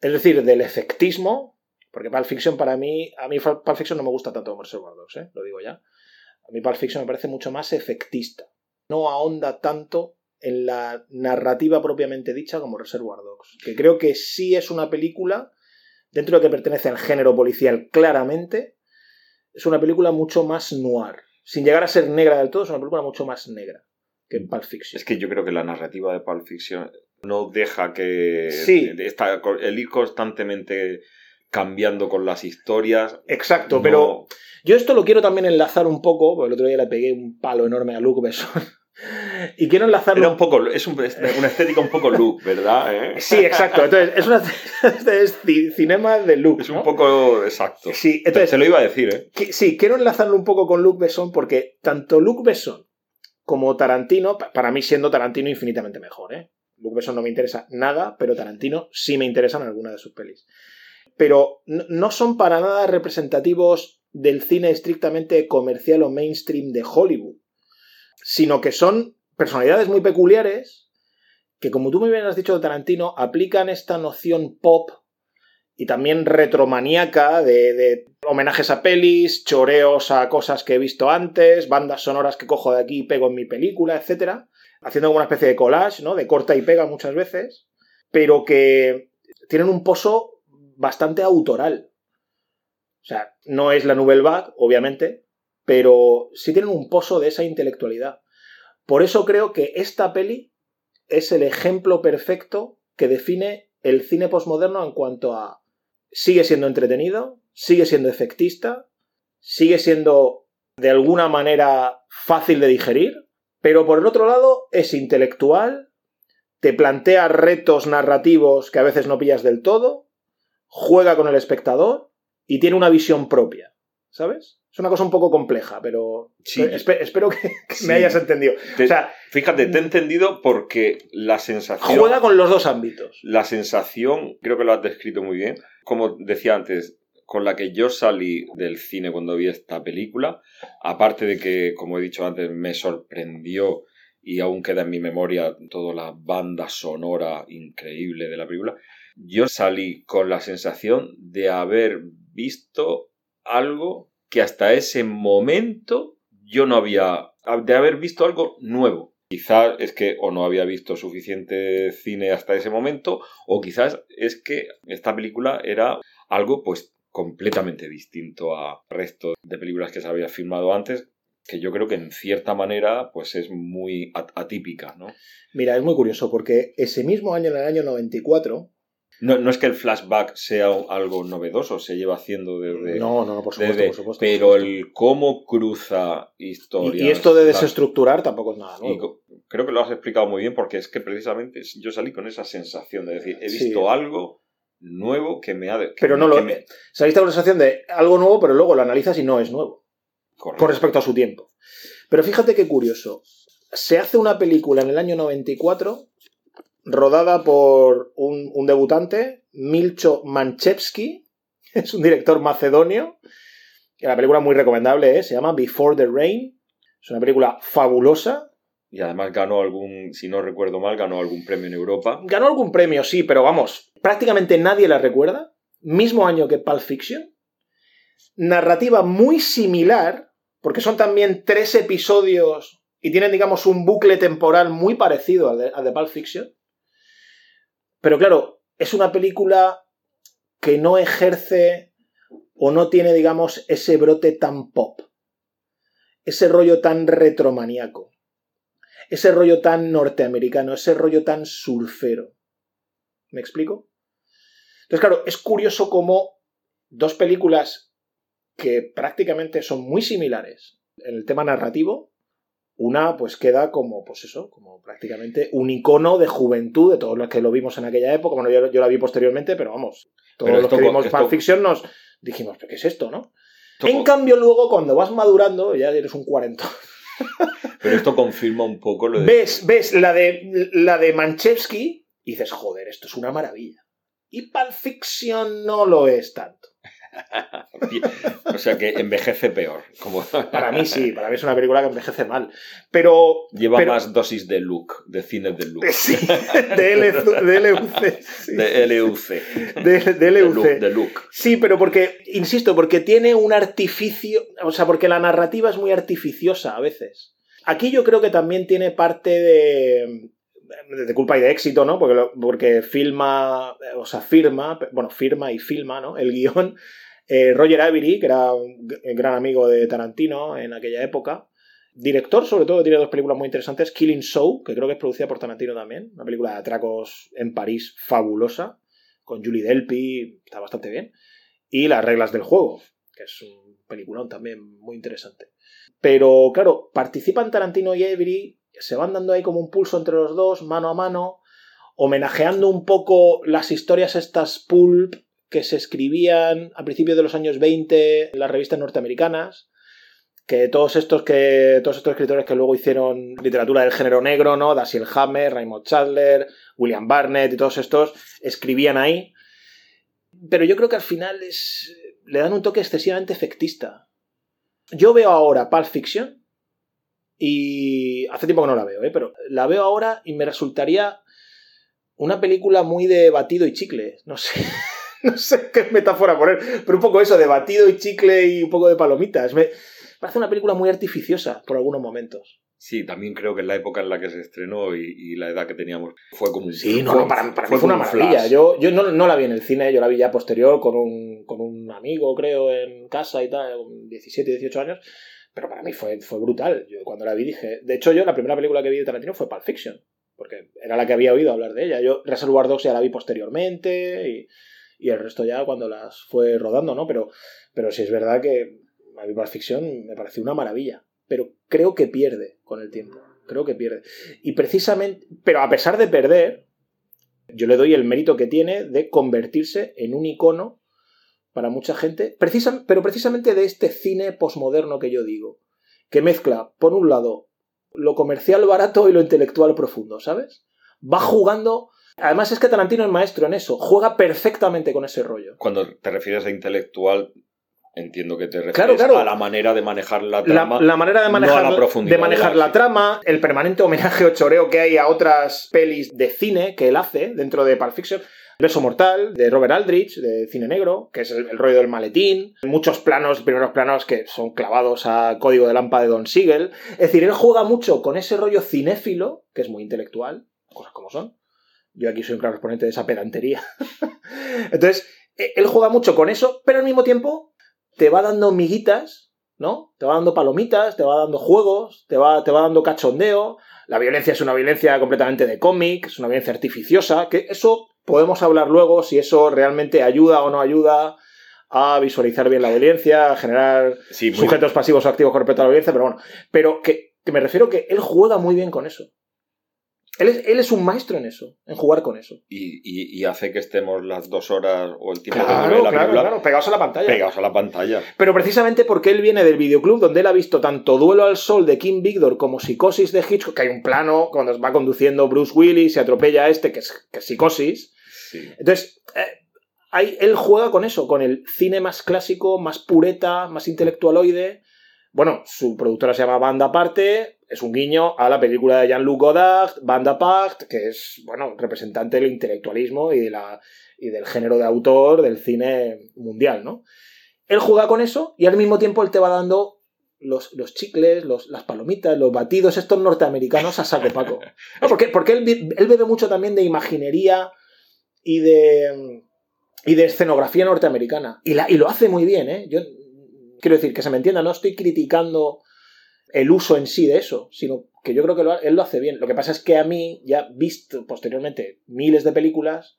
es decir, del efectismo, porque Pulp Fiction para mí, a mí Pulp Fiction no me gusta tanto como Reservoir Dogs, ¿eh? lo digo ya. A mí Pulp Fiction me parece mucho más efectista. No ahonda tanto en la narrativa propiamente dicha como Reservoir Dogs, que creo que sí es una película, dentro de que pertenece al género policial claramente, es una película mucho más noir. Sin llegar a ser negra del todo, es una película mucho más negra que en Pulp Fiction. Es que yo creo que la narrativa de Pulp Fiction no deja que Sí. esta- el ir constantemente cambiando con las historias. Exacto, no- pero yo esto lo quiero también enlazar un poco, porque el otro día le pegué un palo enorme a Luke Besson. Y quiero enlazarlo Era un poco, es un- una estética un poco look, ¿verdad? ¿Eh? Sí, exacto. Entonces, es una es ci- cinema de Luke. Es un poco exacto. Sí, entonces, Se lo iba a decir, ¿eh? que- sí, quiero enlazarlo un poco con Luke Besson porque tanto Luke Besson como Tarantino, pa- para mí siendo Tarantino infinitamente mejor, ¿eh? Luke Besson no me interesa nada, pero Tarantino sí me interesan algunas de sus pelis. Pero no son para nada representativos del cine estrictamente comercial o mainstream de Hollywood, sino que son personalidades muy peculiares que, como tú muy bien has dicho de Tarantino, aplican esta noción pop y también retromaníaca de, homenajes a pelis, choreos a cosas que he visto antes, bandas sonoras que cojo de aquí y pego en mi película, etc. Haciendo como una especie de collage, ¿no? De corta y pega muchas veces, pero que tienen un pozo bastante autoral. O sea, no es la Nouvelle Vague, obviamente, pero sí tienen un pozo de esa intelectualidad. Por eso creo que esta peli es el ejemplo perfecto que define el cine postmoderno en cuanto a sigue siendo entretenido, sigue siendo efectista, sigue siendo de alguna manera fácil de digerir, pero por el otro lado es intelectual, te plantea retos narrativos que a veces no pillas del todo, juega con el espectador y tiene una visión propia, ¿sabes? Es una cosa un poco compleja, pero Sí. espe- espero que, que Sí. me hayas entendido. Te- O sea, Fíjate, te he entendido porque la sensación. juega con los dos ámbitos. La sensación, creo que lo has descrito muy bien. Como decía antes, con la que yo salí del cine cuando vi esta película, aparte de que, como he dicho antes, me sorprendió y aún queda en mi memoria toda la banda sonora increíble de la película, yo salí con la sensación de haber visto algo que hasta ese momento yo no había, de haber visto algo nuevo. Quizás es que o no había visto suficiente cine hasta ese momento, o quizás es que esta película era algo pues completamente distinto al resto de películas que se había filmado antes, que yo creo que en cierta manera pues es muy at- atípica, ¿no? Mira, es muy curioso porque ese mismo año, en el año 94, No, no es que el flashback sea algo novedoso, se lleva haciendo desde... no, no, no, por supuesto, desde- por supuesto. pero por supuesto. el cómo cruza Y- historias... y, esto de desestructurar tampoco es nada nuevo. creo que lo has explicado muy bien porque es que precisamente yo salí con esa sensación de decir, he Sí. visto algo nuevo que me ha... que Pero me- no lo me- Saliste con la sensación de algo nuevo, pero luego lo analizas y no es nuevo, Correcto. con respecto a su tiempo. Pero fíjate qué curioso. Se hace una película en el año 94, rodada por un, un debutante, Milcho Manchevsky, es un director macedonio. que La película muy recomendable, ¿eh? se llama Before the Rain. Es una película fabulosa, Y además ganó algún, si no recuerdo mal, ganó algún premio en Europa. Ganó algún premio, sí, pero vamos, prácticamente nadie la recuerda. Mismo año que Pulp Fiction. Narrativa muy similar, porque son también tres episodios y tienen, digamos, un bucle temporal muy parecido al de, al de Pulp Fiction. Pero claro, es una película que no ejerce o no tiene, digamos, ese brote tan pop. Ese rollo tan retromaníaco ese rollo tan norteamericano, ese rollo tan surfero. ¿Me explico? Entonces, claro, es curioso cómo dos películas que prácticamente son muy similares en el tema narrativo, una pues queda como, pues eso, como prácticamente un icono de juventud de todos los que lo vimos en aquella época. Bueno, yo, yo la vi posteriormente, pero vamos, todos Pero los esto que vimos esto- Pulp Fiction nos dijimos, ¿pero qué es esto, no? Esto En cambio, luego, cuando vas madurando, ya eres un cuarentón. Pero esto confirma un poco lo de... ves, ves la de, la de Manchevsky y dices, joder, esto es una maravilla. Y Pulp Fiction no lo es tanto. O sea que envejece peor. Como... Para mí sí, para mí es una película que envejece mal. Pero... Lleva pero- más dosis de look, de cine de look. Sí, de, LC, de LUC. sí. De LUC. De, LUC. look, de look. Sí, pero porque, insisto, porque tiene un artificio, o sea, porque la narrativa es muy artificiosa a veces. Aquí yo creo que también tiene parte de, de culpa y de éxito, ¿no? Porque, porque filma, o sea, firma, bueno, firma y filma, ¿no? El guion. Eh, Roger Avery, que era un gran amigo de Tarantino en aquella época. Director, sobre todo, tiene dos películas muy interesantes. Killing Show, que creo que es producida por Tarantino también. Una película de atracos en París fabulosa. Con Julie Delpy, está bastante bien y Las reglas del juego, que es un peliculón también muy interesante. Pero claro, participan Tarantino y Avery, se van dando ahí como un pulso entre los dos, mano a mano, homenajeando un poco las historias estas pulp que se escribían a principios de los años 20 en las revistas norteamericanas, que todos estos que todos estos escritores que luego hicieron literatura del género negro, ¿no? Dashiell Hammer, Raymond Chandler, William Barnett y todos estos escribían ahí pero yo creo que al final es, le dan un toque excesivamente efectista. Yo veo ahora Pulp Fiction y hace tiempo que no la veo, ¿eh? pero la veo ahora y me resultaría una película muy de batido y chicle. No sé, no sé qué metáfora poner, pero un poco eso, de batido y chicle y un poco de palomitas. Me parece una película muy artificiosa por algunos momentos. Sí, también creo que en la época en la que se estrenó y, y la edad que teníamos fue como un Sí, no, fue- no, para, para mí fue fue una maravilla. flash. Yo, yo no, no la vi en el cine, yo la vi ya posterior con un, con un amigo, creo, en casa y tal, con 17, 18 años. Pero para mí fue, fue brutal. Yo cuando la vi dije. De hecho, yo la primera película que vi de Tarantino fue Pulp Fiction. Porque era la que había oído hablar de ella. Yo Reservoir Dogs ya la vi posteriormente y, y el resto ya cuando las fue rodando, ¿no? Pero, pero sí es verdad que a mí Fiction me pareció una maravilla. Pero creo que pierde con el tiempo. Creo que pierde. Y precisamente. Pero a pesar de perder, yo le doy el mérito que tiene de convertirse en un icono para mucha gente, pero precisamente de este cine posmoderno que yo digo, que mezcla, por un lado, lo comercial barato y lo intelectual profundo, ¿sabes? Va jugando... Además es que Tarantino es maestro en eso, juega perfectamente con ese rollo. Cuando te refieres a intelectual, entiendo que te refieres Claro, claro. a la manera de manejar la trama. la manera de no manejar, a la profundidad de manejar de la- la trama, el permanente homenaje o choreo que hay a otras pelis de cine que él hace dentro de Pulp Fiction. Beso Mortal, de Robert Aldrich, de Cine Negro, que es el, el rollo del maletín. Muchos planos, primeros planos que son clavados a Código de Lampa de Don Siegel. Es decir, él juega mucho con ese rollo cinéfilo, que es muy intelectual, cosas como son. Yo aquí soy un claro exponente de esa pedantería. Entonces, eh, él juega mucho con eso, pero al mismo tiempo te va dando miguitas, ¿no? Te va dando palomitas, te va dando juegos, te va, te va dando cachondeo. La violencia es una violencia completamente de cómic, es una violencia artificiosa, que eso podemos hablar luego si eso realmente ayuda o no ayuda a visualizar bien la violencia, a generar Sí, sujetos pasivos o activos con respecto a la violencia, pero bueno, pero que, que me refiero que él juega muy bien con eso. Él es, él es un maestro en eso, en jugar con eso. y, y- y hace que estemos las dos horas o el tiempo que Claro, dure la claro, película claro, pegados a la pantalla. pegados a la pantalla. Pero precisamente porque él viene del videoclub donde él ha visto tanto Duelo al Sol de Kim Victor como Psicosis de Hitchcock, que hay un plano cuando va conduciendo Bruce Willis y atropella a este, que es, que es Psicosis. Sí. Entonces, eh, ahí él juega con eso, con el cine más clásico, más pureta, más intelectualoide. Bueno, su productora se llama Banda Aparte, es un guiño a la película de Jean-Luc Godard, Banda Aparte, que es, bueno, representante del intelectualismo y, de la, y del género de autor del cine mundial, ¿no? Él juega con eso y al mismo tiempo él te va dando los, los chicles, los- las palomitas, los batidos estos norteamericanos a saco paco. No, porque, porque él, él bebe mucho también de imaginería y de, y de escenografía norteamericana. Y, la, y lo hace muy bien, ¿eh? Yo quiero decir, que se me entienda, no estoy criticando el uso en sí de eso, sino que yo creo que lo- él lo hace bien. Lo que pasa es que a mí, ya visto posteriormente miles de películas,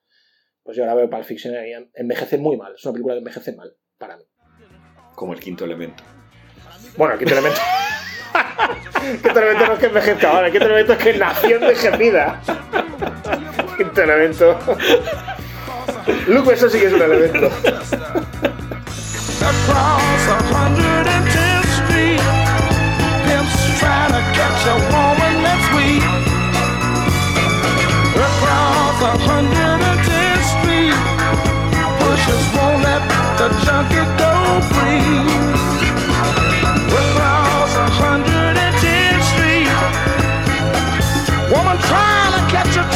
pues yo ahora veo Pulp Fiction y envejece muy mal. Es una película que envejece mal, para mí. Como el quinto elemento. Bueno, el quinto elemento. el quinto elemento no es que envejezca ahora, el quinto elemento es que nació envejecida. Quinto elemento. Luke, eso sí que es un elemento.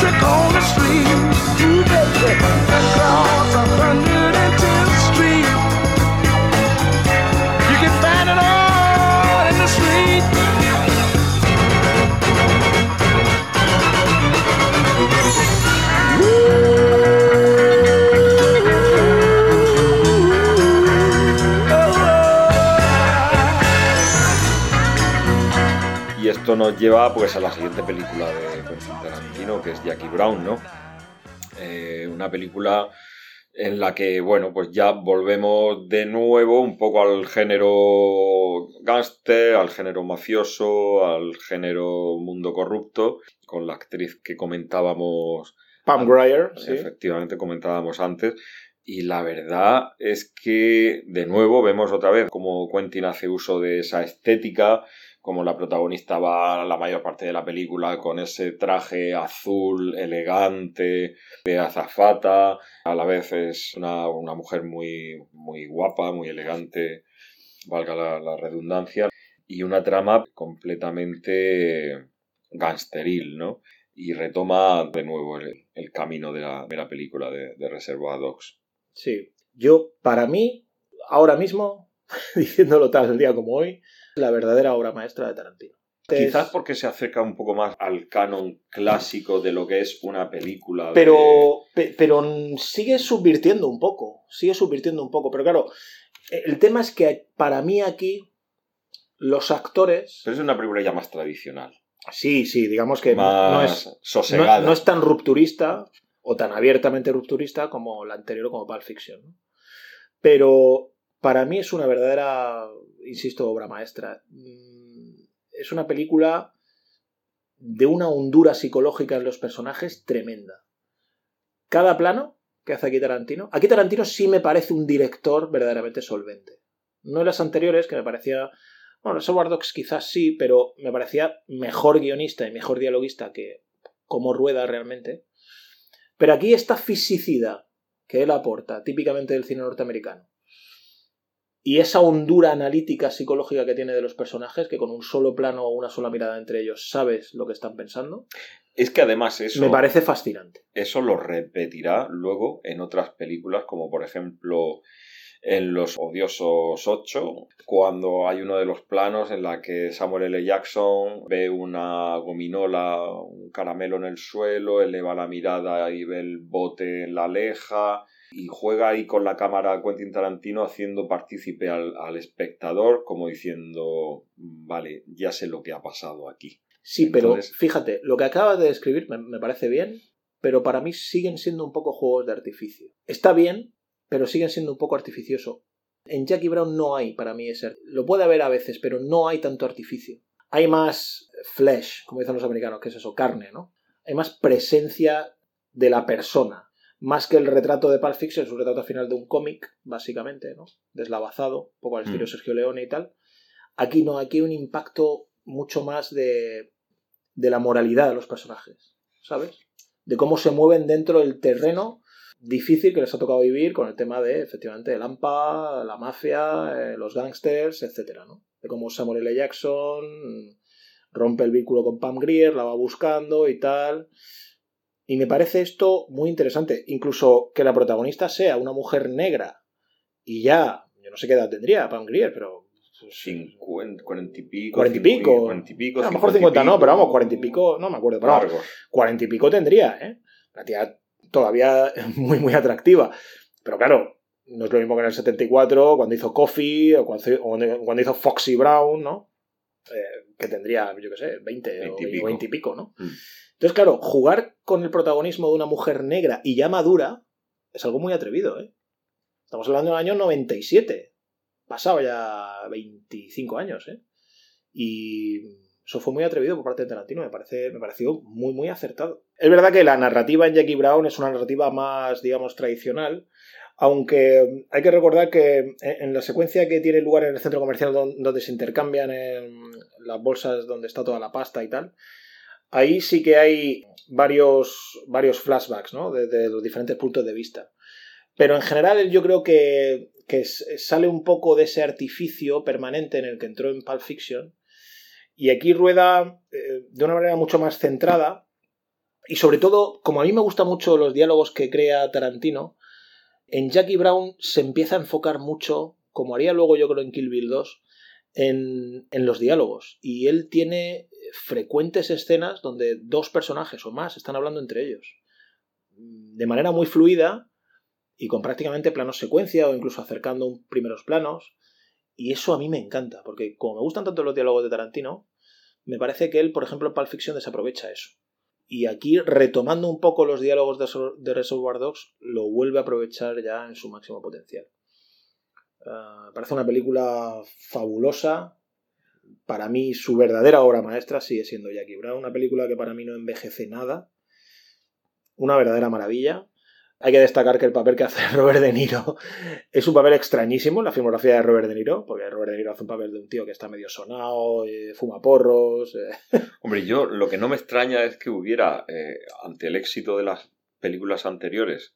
Trick on the street. Ooh, baby. Esto nos lleva pues a la siguiente película de Quentin Tarantino, que es Jackie Brown, ¿no? Eh, una película en la que, bueno, pues ya volvemos de nuevo un poco al género gángster, al género mafioso, al género mundo corrupto, con la actriz que comentábamos Pam Grier, sí. efectivamente comentábamos antes. Y la verdad es que de nuevo vemos otra vez cómo Quentin hace uso de esa estética, como la protagonista va la mayor parte de la película con ese traje azul elegante de azafata, a la vez es una, una mujer muy, muy guapa, muy elegante, valga la, redundancia, y una trama completamente gangsteril, ¿no? Y retoma de nuevo el, camino de la, de la película de, de Reservoir Dogs. Sí. Yo, para mí, ahora mismo, diciéndolo tal día como hoy, la verdadera obra maestra de Tarantino. Quizás porque se acerca un poco más al canon clásico de lo que es una película. de- Pero, pe- pero sigue subvirtiendo un poco, sigue subvirtiendo un poco. Pero claro, el tema es que para mí aquí los actores... Pero es una película ya más tradicional. Sí, sí, digamos que no- más no, es, sosegada. no, no es tan rupturista o tan abiertamente rupturista como la anterior como Pulp Fiction. Pero para mí es una verdadera, insisto, obra maestra. Mm, Es una película de una hondura psicológica en los personajes tremenda. Cada plano que hace aquí Tarantino. Aquí Tarantino sí me parece un director verdaderamente solvente. No en las anteriores, que me parecía. Bueno, Reservoir Dogs quizás sí, pero me parecía mejor guionista y mejor dialoguista que como rueda realmente. Pero aquí esta fisicidad que él aporta, típicamente del cine norteamericano, y esa hondura analítica psicológica que tiene de los personajes, que con un solo plano o una sola mirada entre ellos sabes lo que están pensando, Es que además eso, me parece fascinante. eso lo repetirá luego en otras películas, como por ejemplo en Los Odiosos 8, cuando hay uno de los planos en la que Samuel L. Jackson ve una gominola, un caramelo en el suelo, eleva la mirada y ve el bote en la leja y juega ahí con la cámara Quentin Tarantino haciendo partícipe al, al espectador como diciendo, vale, ya sé lo que ha pasado aquí. Sí, pero fíjate, lo que acabas de describir me, me parece bien, pero para mí siguen siendo un poco juegos de artificio. Está bien, pero siguen siendo un poco artificioso. En Jackie Brown no hay para mí ese. Lo puede haber a veces, pero no hay tanto artificio. Hay más flesh, como dicen los americanos, que es eso, carne, ¿no? Hay más presencia de la persona. Más que el retrato de Pulp Fiction, es un retrato final de un cómic, básicamente, ¿no? Deslavazado, un poco al estilo Mm. Sergio Leone y tal. Aquí no, aquí hay un impacto mucho más de, de la moralidad de los personajes, ¿sabes? De cómo se mueven dentro del terreno difícil que les ha tocado vivir con el tema de, efectivamente, el AMPA, la mafia, eh, los gángsters, etcétera, ¿no? De cómo Samuel L. Jackson rompe el vínculo con Pam Grier, la va buscando y tal. Y me parece esto muy interesante. Incluso que la protagonista sea una mujer negra y ya, yo no sé qué edad tendría Pam Grier, pero... pues, 50, 40 y pico. 40 y pico. 40 y pico. a lo mejor 50 y 50 no, pero vamos, 40 y pico, no me acuerdo. Pero vamos, Largos. 40 y pico tendría, ¿eh? La tía todavía muy, muy atractiva. Pero claro, no es lo mismo que en el 74, cuando hizo Coffee, o cuando, o cuando hizo Foxy Brown, ¿no? Eh, que tendría, yo qué sé, 20 o 20 y pico. 20 y pico, ¿no? Mm. Entonces, claro, jugar con el protagonismo de una mujer negra y ya madura es algo muy atrevido, ¿eh? Estamos hablando del año 97. Pasado ya 25 años, ¿eh? Y eso fue muy atrevido por parte de Tarantino, me, parece, me pareció muy, muy acertado. Es verdad que la narrativa en Jackie Brown es una narrativa más, digamos, tradicional, aunque hay que recordar que en la secuencia que tiene lugar en el centro comercial don- donde se intercambian las bolsas donde está toda la pasta y tal, ahí sí que hay varios, varios flashbacks, ¿no? Desde los diferentes puntos de vista. Pero en general yo creo que, que sale un poco de ese artificio permanente en el que entró en Pulp Fiction. Y aquí rueda eh, de una manera mucho más centrada. Y sobre todo, como a mí me gustan mucho los diálogos que crea Tarantino, en Jackie Brown se empieza a enfocar mucho, como haría luego yo creo en Kill Bill 2, en, en los diálogos. Y él tiene frecuentes escenas donde dos personajes o más están hablando entre ellos. De manera muy fluida y con prácticamente planos secuencia o incluso acercando primeros planos. Y eso a mí me encanta, porque como me gustan tanto los diálogos de Tarantino, me parece que él, por ejemplo, en Pulp Fiction desaprovecha eso. Y aquí, retomando un poco los diálogos de, de Reservoir Dogs, lo vuelve a aprovechar ya en su máximo potencial. Ah, parece una película fabulosa. Para mí, su verdadera obra maestra sigue siendo Jackie Brown. Una película que para mí no envejece nada. Una verdadera maravilla. Hay que destacar que el papel que hace Robert De Niro es un papel extrañísimo en la filmografía de Robert De Niro, porque Robert De Niro hace un papel de un tío que está medio sonado, eh, fuma porros. eh, Hombre, yo lo que no me extraña es que hubiera, eh, ante el éxito de las películas anteriores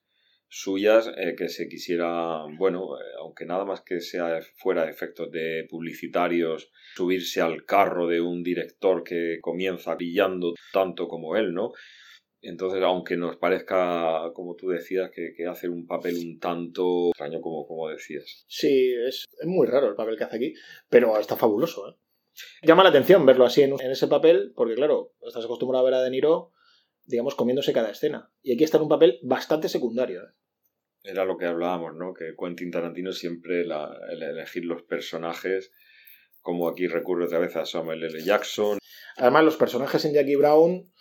suyas, eh, que se quisiera, bueno, eh, aunque nada más que sea fuera de efectos de publicitarios, subirse al carro de un director que comienza brillando tanto como él, ¿no? Entonces, aunque nos parezca, como tú decías, que, que hace un papel un tanto extraño, como, como decías. Sí, es, es muy raro el papel que hace aquí, pero está fabuloso. ¿eh? Llama la atención verlo así en, en ese papel, porque claro, estás acostumbrado a ver a De Niro, digamos, comiéndose cada escena. Y aquí está en un papel bastante secundario. ¿eh? Era lo que hablábamos, ¿no? Que Quentin Tarantino siempre la, el elegir los personajes, como aquí recurre otra vez a Samuel L. Jackson. Además, los personajes en Jackie Brown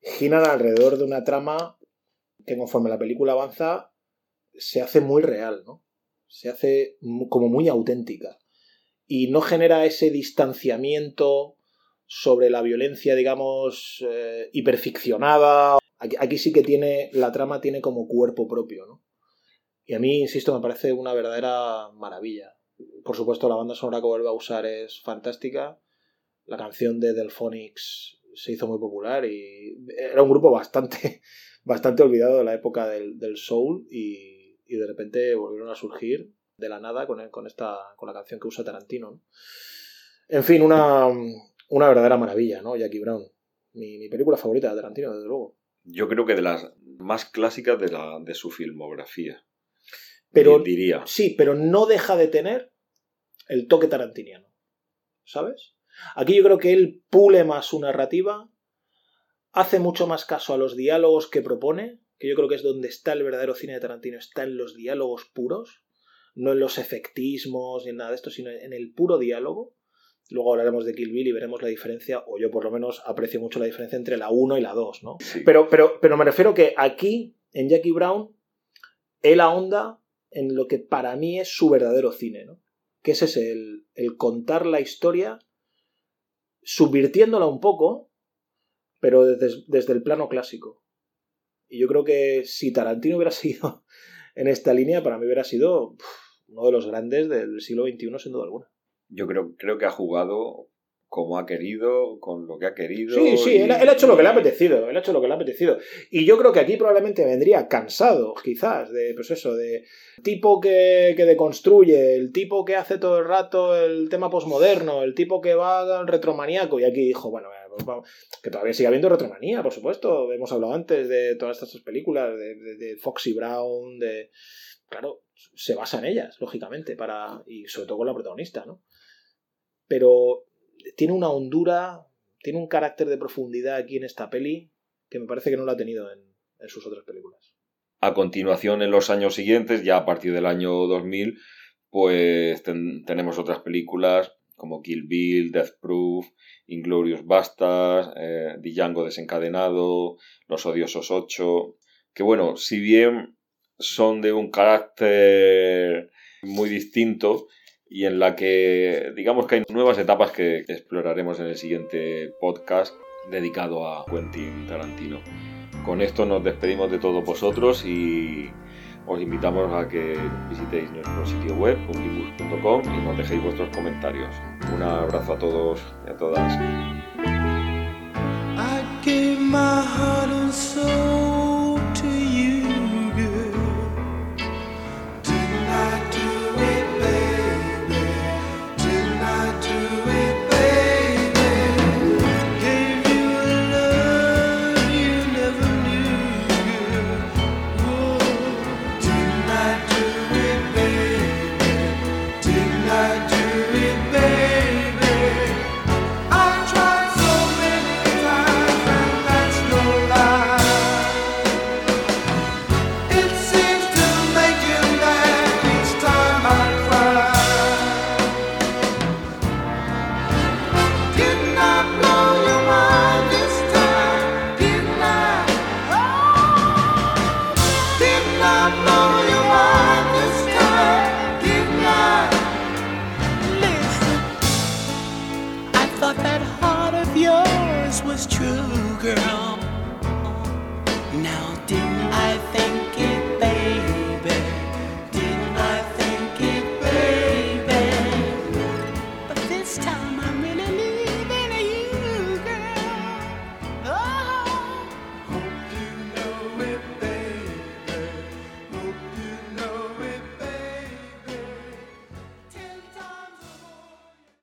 giran alrededor de una trama que conforme la película avanza se hace muy real, ¿no? Se hace como muy auténtica. Y no genera ese distanciamiento sobre la violencia, digamos, eh, hiperficcionada. Aquí, aquí sí que tiene, la trama tiene como cuerpo propio, ¿no? Y a mí, insisto, me parece una verdadera maravilla. Por supuesto, la banda sonora que vuelve a usar es fantástica. La canción de Delphonics se hizo muy popular y era un grupo bastante, bastante olvidado de la época del, soul y, de repente volvieron a surgir de la nada con, con, esta, con la canción que usa Tarantino. ¿no? En fin, una, una verdadera maravilla, ¿no? Jackie Brown. Mi, mi película favorita de Tarantino, desde luego. Yo creo que de las más clásicas de, la, de su filmografía. Pero, diría. Sí, pero no deja de tener el toque tarantiniano. ¿Sabes? Aquí yo creo que él pule más su narrativa, hace mucho más caso a los diálogos que propone, que yo creo que es donde está el verdadero cine de Tarantino, está en los diálogos puros, no en los efectismos ni en nada de esto, sino en el puro diálogo. Luego hablaremos de Kill Bill y veremos la diferencia, o yo por lo menos aprecio mucho la diferencia entre la 1 y la 2, ¿no? Sí. Pero, pero, pero me refiero que aquí, en Jackie Brown, él ahonda en lo que para mí es su verdadero cine, ¿no? Que es ese, el, contar la historia, subvirtiéndola un poco, pero desde, desde el plano clásico. Y yo creo que si Tarantino hubiera sido en esta línea, para mí hubiera sido uno de los grandes del siglo XXI, sin duda alguna. Yo creo, creo que ha jugado como ha querido, con lo que ha querido. Sí, sí, y- él, él ha hecho lo que le ha apetecido, él ha hecho lo que le ha apetecido. Y yo creo que aquí probablemente vendría cansado, quizás, de, pues eso, de tipo que, que deconstruye, el tipo que hace todo el rato el tema posmoderno, el tipo que va al retromaníaco, y aquí dijo, bueno, bueno, pues vamos, que todavía sigue habiendo retromanía, por supuesto, hemos hablado antes de todas estas películas, de, de, de Foxy Brown, de... Claro, se basa en ellas, lógicamente, para y sobre todo con la protagonista, ¿no? Pero tiene una hondura, tiene un carácter de profundidad aquí en esta peli que me parece que no lo ha tenido en, sus otras películas. A continuación, en los años siguientes, ya a partir del año 2000, pues ten- tenemos otras películas como Kill Bill, Death Proof, Inglorious Bastards, eh, Django desencadenado, Los odiosos 8, que bueno, si bien son de un carácter muy distinto y en la que digamos que hay nuevas etapas que exploraremos en el siguiente podcast dedicado a Quentin Tarantino. Con esto nos despedimos de todos vosotros y os invitamos a que visitéis nuestro sitio web, unlibus.com, y nos dejéis vuestros comentarios. Un abrazo a todos y a todas.